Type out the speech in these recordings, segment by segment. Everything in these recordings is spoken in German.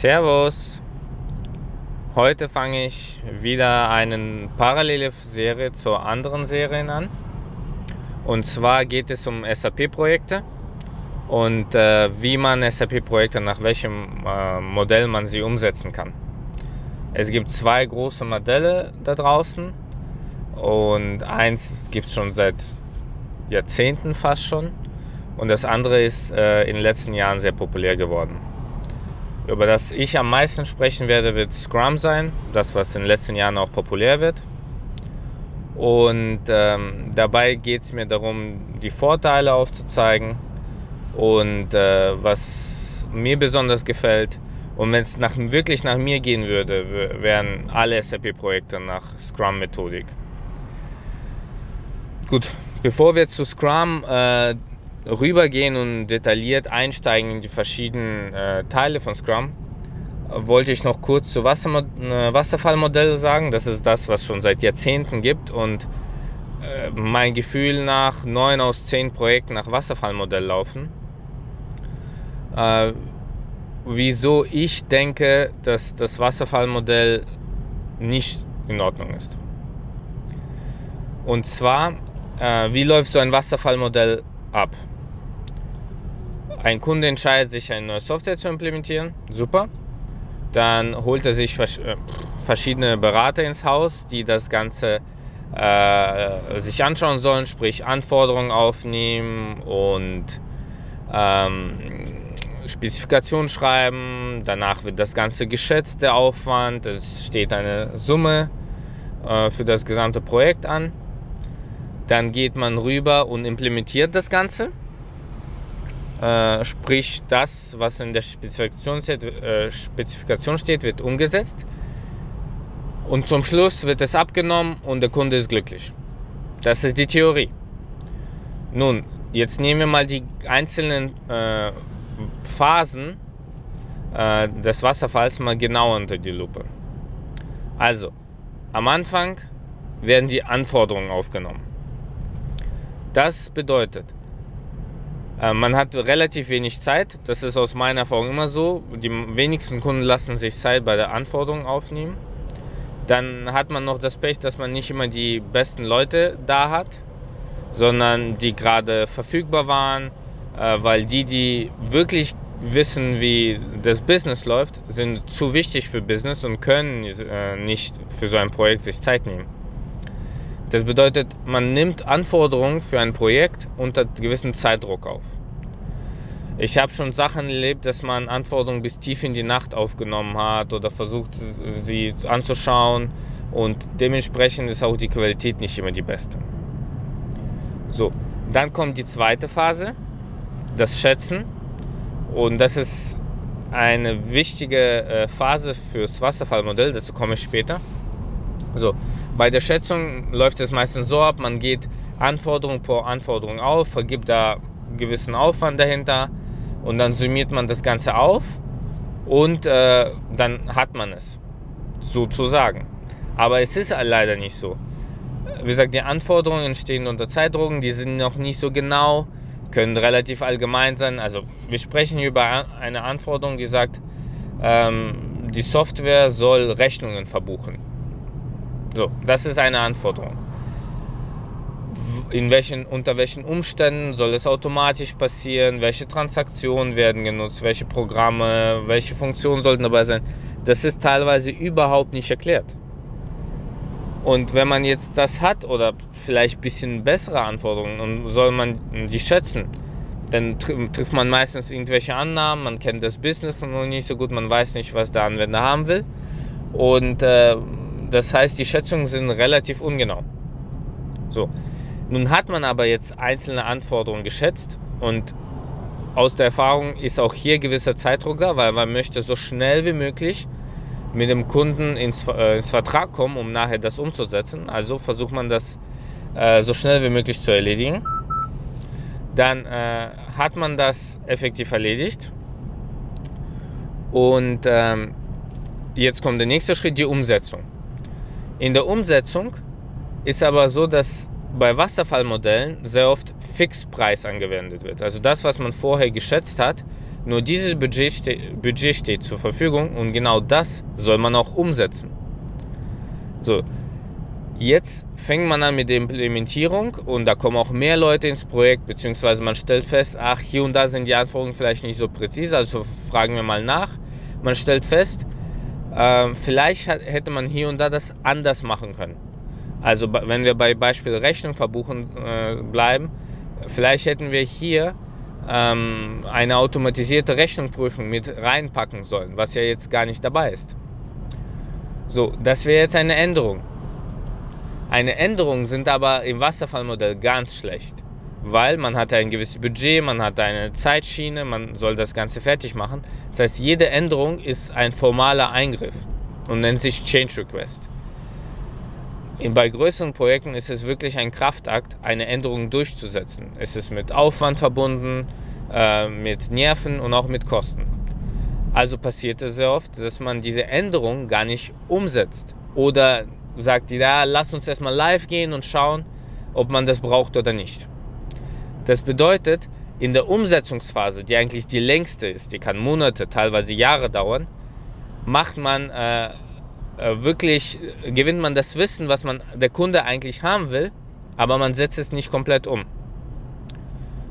Servus. Heute fange ich wieder eine parallele Serie zur anderen Serien an. Und zwar geht es um SAP-Projekte und äh, wie man SAP-Projekte nach welchem äh, Modell man sie umsetzen kann. Es gibt zwei große Modelle da draußen und eins gibt es schon seit Jahrzehnten fast schon und das andere ist äh, in den letzten Jahren sehr populär geworden. Über das ich am meisten sprechen werde, wird Scrum sein, das was in den letzten Jahren auch populär wird. Und ähm, dabei geht es mir darum, die Vorteile aufzuzeigen und äh, was mir besonders gefällt. Und wenn es nach, wirklich nach mir gehen würde, wären alle SAP-Projekte nach Scrum-Methodik. Gut, bevor wir zu Scrum äh, rübergehen und detailliert einsteigen in die verschiedenen äh, Teile von Scrum, wollte ich noch kurz zu Wasser, äh, Wasserfallmodell sagen. Das ist das, was schon seit Jahrzehnten gibt und äh, mein Gefühl nach neun aus zehn Projekten nach Wasserfallmodell laufen. Äh, wieso ich denke, dass das Wasserfallmodell nicht in Ordnung ist. Und zwar, äh, wie läuft so ein Wasserfallmodell ab? Ein Kunde entscheidet sich, eine neue Software zu implementieren. Super. Dann holt er sich äh, verschiedene Berater ins Haus, die das Ganze äh, sich anschauen sollen, sprich Anforderungen aufnehmen und ähm, Spezifikation schreiben. Danach wird das Ganze geschätzt, der Aufwand. Es steht eine Summe äh, für das gesamte Projekt an. Dann geht man rüber und implementiert das Ganze. Äh, sprich, das, was in der Spezifikation steht, äh, Spezifikation steht, wird umgesetzt. Und zum Schluss wird es abgenommen und der Kunde ist glücklich. Das ist die Theorie. Nun, jetzt nehmen wir mal die einzelnen äh, Phasen äh, des Wasserfalls mal genau unter die Lupe. Also, am Anfang werden die Anforderungen aufgenommen. Das bedeutet, man hat relativ wenig Zeit. Das ist aus meiner Erfahrung immer so. Die wenigsten Kunden lassen sich Zeit bei der Anforderung aufnehmen. Dann hat man noch das Pech, dass man nicht immer die besten Leute da hat, sondern die gerade verfügbar waren, äh, weil die, die wirklich wissen, wie das Business läuft, sind zu wichtig für Business und können äh, nicht für so ein Projekt sich Zeit nehmen. Das bedeutet, man nimmt Anforderungen für ein Projekt unter gewissem Zeitdruck auf. Ich habe schon Sachen erlebt, dass man Anforderungen bis tief in die Nacht aufgenommen hat oder versucht, sie anzuschauen und dementsprechend ist auch die Qualität nicht immer die beste. So, dann kommt die zweite Phase, das Schätzen und das ist eine wichtige äh, Phase fürs Wasserfallmodell, dazu komme ich später. So, bei der Schätzung läuft es meistens so ab, man geht Anforderung pro Anforderung auf, vergibt da gewissen Aufwand dahinter und dann summiert man das Ganze auf und äh, dann hat man es, sozusagen. Aber es ist leider nicht so. Wie gesagt, die Anforderungen entstehen unter Zeitdrucken, die sind noch nicht so genau, können relativ allgemein sein. Also wir sprechen über eine Anforderung, die sagt, ähm, die Software soll Rechnungen verbuchen. So, das ist eine Anforderung. In welchen, unter welchen Umständen soll es automatisch passieren? Welche Transaktionen werden genutzt? Welche Programme? Welche Funktionen sollten dabei sein? Das ist teilweise überhaupt nicht erklärt. Und wenn man jetzt das hat oder vielleicht ein bisschen bessere Anforderungen und soll man die schätzen, dann trifft man meistens irgendwelche Annahmen, man kennt das Business noch nicht so gut, man weiß nicht, was der Anwender haben will. Und äh, das heißt, die Schätzungen sind relativ ungenau. So. Nun hat man aber jetzt einzelne Anforderungen geschätzt und aus der Erfahrung ist auch hier gewisser Zeitdruck da, weil man möchte so schnell wie möglich mit dem Kunden ins, äh, ins Vertrag kommen, um nachher das umzusetzen. Also versucht man das äh, so schnell wie möglich zu erledigen. Dann äh, hat man das effektiv erledigt. Und ähm, jetzt kommt der nächste Schritt, die Umsetzung. In der Umsetzung ist aber so, dass bei Wasserfallmodellen sehr oft Fixpreis angewendet wird. Also das, was man vorher geschätzt hat, Nur dieses Budget, ste Budget steht zur Verfügung und genau das soll man auch umsetzen. So, jetzt fängt man an mit der Implementierung und da kommen auch mehr Leute ins Projekt, beziehungsweise man stellt fest, ach, hier und da sind die Anforderungen vielleicht nicht so präzise, also fragen wir mal nach. Man stellt fest, äh, vielleicht hat, hätte man hier und da das anders machen können. Also wenn wir bei Beispiel Rechnung verbuchen äh, bleiben, vielleicht hätten wir hier ähm, eine automatisierte Rechnungsprüfung mit reinpacken sollen, was ja jetzt gar nicht dabei ist. So, das wäre jetzt eine Änderung. Eine Änderung sind aber im Wasserfallmodell ganz schlecht, weil man hat ein gewisses Budget, man hat eine Zeitschiene, man soll das Ganze fertig machen. Das heißt, jede Änderung ist ein formaler Eingriff und nennt sich Change Request. Bei größeren Projekten ist es wirklich ein Kraftakt, eine Änderung durchzusetzen. Es ist mit Aufwand verbunden, äh, mit Nerven und auch mit Kosten. Also passiert es sehr oft, dass man diese Änderung gar nicht umsetzt oder sagt, ja, lass uns erstmal live gehen und schauen, ob man das braucht oder nicht. Das bedeutet, in der Umsetzungsphase, die eigentlich die längste ist, die kann Monate, teilweise Jahre dauern, macht man äh, äh, wirklich, gewinnt man das Wissen, was man der Kunde eigentlich haben will, aber man setzt es nicht komplett um.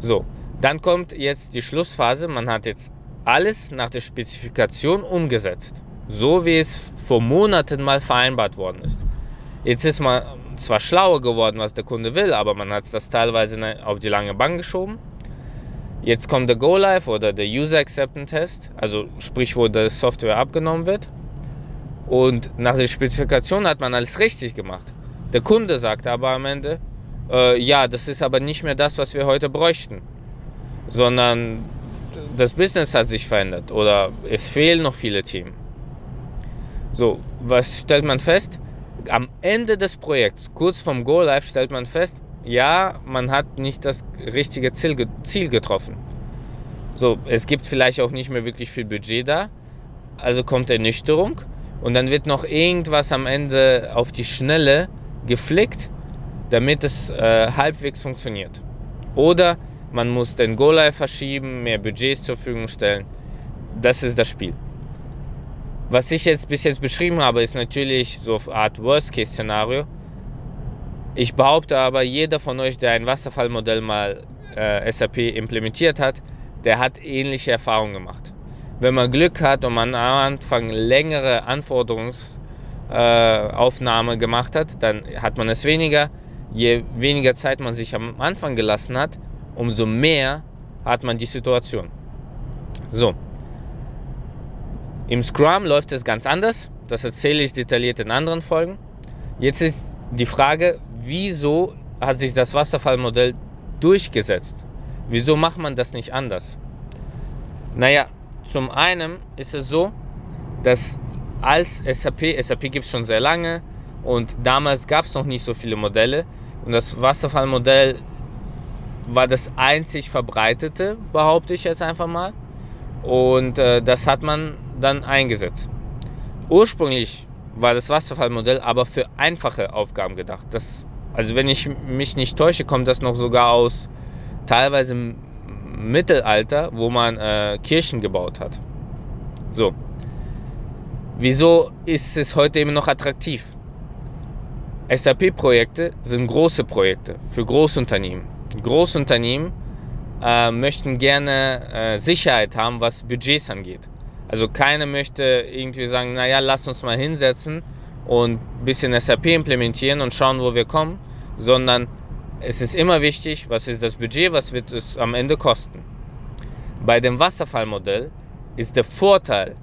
So, dann kommt jetzt die Schlussphase. Man hat jetzt alles nach der Spezifikation umgesetzt, so wie es vor Monaten mal vereinbart worden ist. Jetzt ist man zwar schlauer geworden, was der Kunde will, aber man hat das teilweise auf die lange Bank geschoben. Jetzt kommt der Go Live oder der User Acceptance Test, also sprich, wo die Software abgenommen wird. Und nach der Spezifikation hat man alles richtig gemacht. Der Kunde sagt aber am Ende, äh, ja, das ist aber nicht mehr das, was wir heute bräuchten, sondern das Business hat sich verändert oder es fehlen noch viele Themen. So, was stellt man fest? Am Ende des Projekts, kurz vom Go Live, stellt man fest, ja, man hat nicht das richtige Ziel, Ziel getroffen. So, es gibt vielleicht auch nicht mehr wirklich viel Budget da, also kommt Ernüchterung und dann wird noch irgendwas am Ende auf die Schnelle geflickt, damit es äh, halbwegs funktioniert. Oder man muss den Go Live verschieben, mehr Budgets zur Verfügung stellen. Das ist das Spiel. Was ich jetzt bis jetzt beschrieben habe, ist natürlich so eine Art Worst-Case-Szenario. Ich behaupte aber, jeder von euch, der ein Wasserfallmodell mal äh, SAP implementiert hat, der hat ähnliche Erfahrungen gemacht. Wenn man Glück hat und man am Anfang längere Anforderungsaufnahme äh, gemacht hat, dann hat man es weniger. Je weniger Zeit man sich am Anfang gelassen hat, umso mehr hat man die Situation. So, im Scrum läuft es ganz anders. Das erzähle ich detailliert in anderen Folgen. Jetzt ist die Frage, wieso hat sich das Wasserfallmodell durchgesetzt? Wieso macht man das nicht anders? Naja, zum einen ist es so, dass als SAP, SAP gibt es schon sehr lange und damals gab es noch nicht so viele Modelle und das Wasserfallmodell war das einzig verbreitete, behaupte ich jetzt einfach mal. Und äh, das hat man dann eingesetzt. Ursprünglich war das Wasserfallmodell aber für einfache Aufgaben gedacht. Das, also wenn ich mich nicht täusche, kommt das noch sogar aus teilweise im Mittelalter, wo man äh, Kirchen gebaut hat. So. Wieso ist es heute immer noch attraktiv? SAP-Projekte sind große Projekte für Großunternehmen. Großunternehmen äh, möchten gerne äh, Sicherheit haben, was Budgets angeht. Also keiner möchte irgendwie sagen, naja, lasst uns mal hinsetzen und ein bisschen SAP implementieren und schauen, wo wir kommen, sondern es ist immer wichtig, was ist das Budget, was wird es am Ende kosten. Bei dem Wasserfallmodell ist der Vorteil,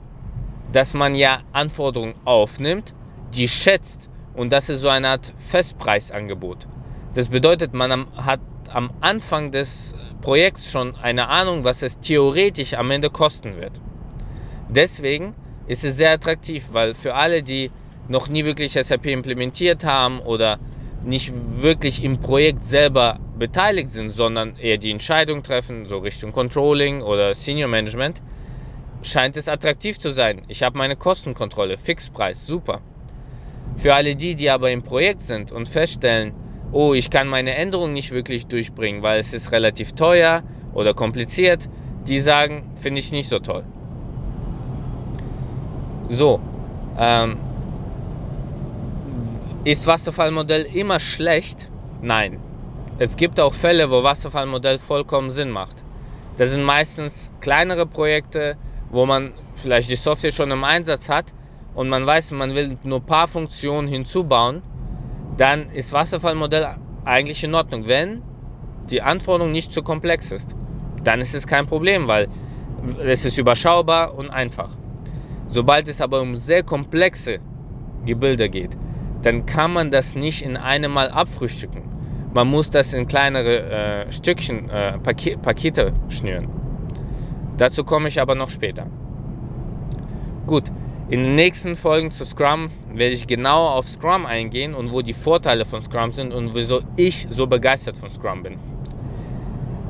dass man ja Anforderungen aufnimmt, die schätzt und das ist so eine Art Festpreisangebot. Das bedeutet, man hat am Anfang des Projekts schon eine Ahnung, was es theoretisch am Ende kosten wird. Deswegen ist es sehr attraktiv, weil für alle, die noch nie wirklich SAP implementiert haben oder nicht wirklich im Projekt selber beteiligt sind, sondern eher die Entscheidung treffen, so Richtung Controlling oder Senior Management, scheint es attraktiv zu sein. Ich habe meine Kostenkontrolle, Fixpreis, super. Für alle die, die aber im Projekt sind und feststellen, oh, ich kann meine Änderung nicht wirklich durchbringen, weil es ist relativ teuer oder kompliziert, die sagen, finde ich nicht so toll. So, ähm, ist Wasserfallmodell immer schlecht? Nein. Es gibt auch Fälle, wo Wasserfallmodell vollkommen Sinn macht. Das sind meistens kleinere Projekte, wo man vielleicht die Software schon im Einsatz hat und man weiß, man will nur ein paar Funktionen hinzubauen, dann ist Wasserfallmodell eigentlich in Ordnung. Wenn die Anforderung nicht zu komplex ist, dann ist es kein Problem, weil es ist überschaubar und einfach. Sobald es aber um sehr komplexe Gebilde geht, dann kann man das nicht in einem Mal abfrühstücken. Man muss das in kleinere äh, Stückchen, äh, Paket, Pakete schnüren. Dazu komme ich aber noch später. Gut, in den nächsten Folgen zu Scrum werde ich genau auf Scrum eingehen und wo die Vorteile von Scrum sind und wieso ich so begeistert von Scrum bin.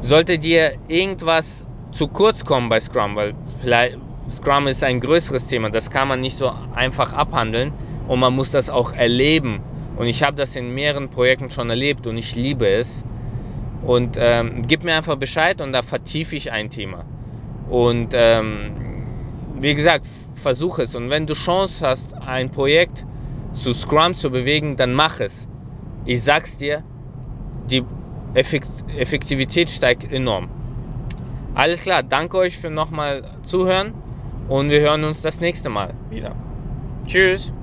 Sollte dir irgendwas zu kurz kommen bei Scrum, weil vielleicht Scrum ist ein größeres Thema, das kann man nicht so einfach abhandeln und man muss das auch erleben. Und ich habe das in mehreren Projekten schon erlebt und ich liebe es. Und ähm, gib mir einfach Bescheid und da vertiefe ich ein Thema. Und ähm, wie gesagt, versuch es. Und wenn du Chance hast, ein Projekt zu Scrum zu bewegen, dann mach es. Ich sag's dir, die Effektivität steigt enorm. Alles klar, danke euch für nochmal Zuhören und wir hören uns das nächste Mal wieder. Tschüss.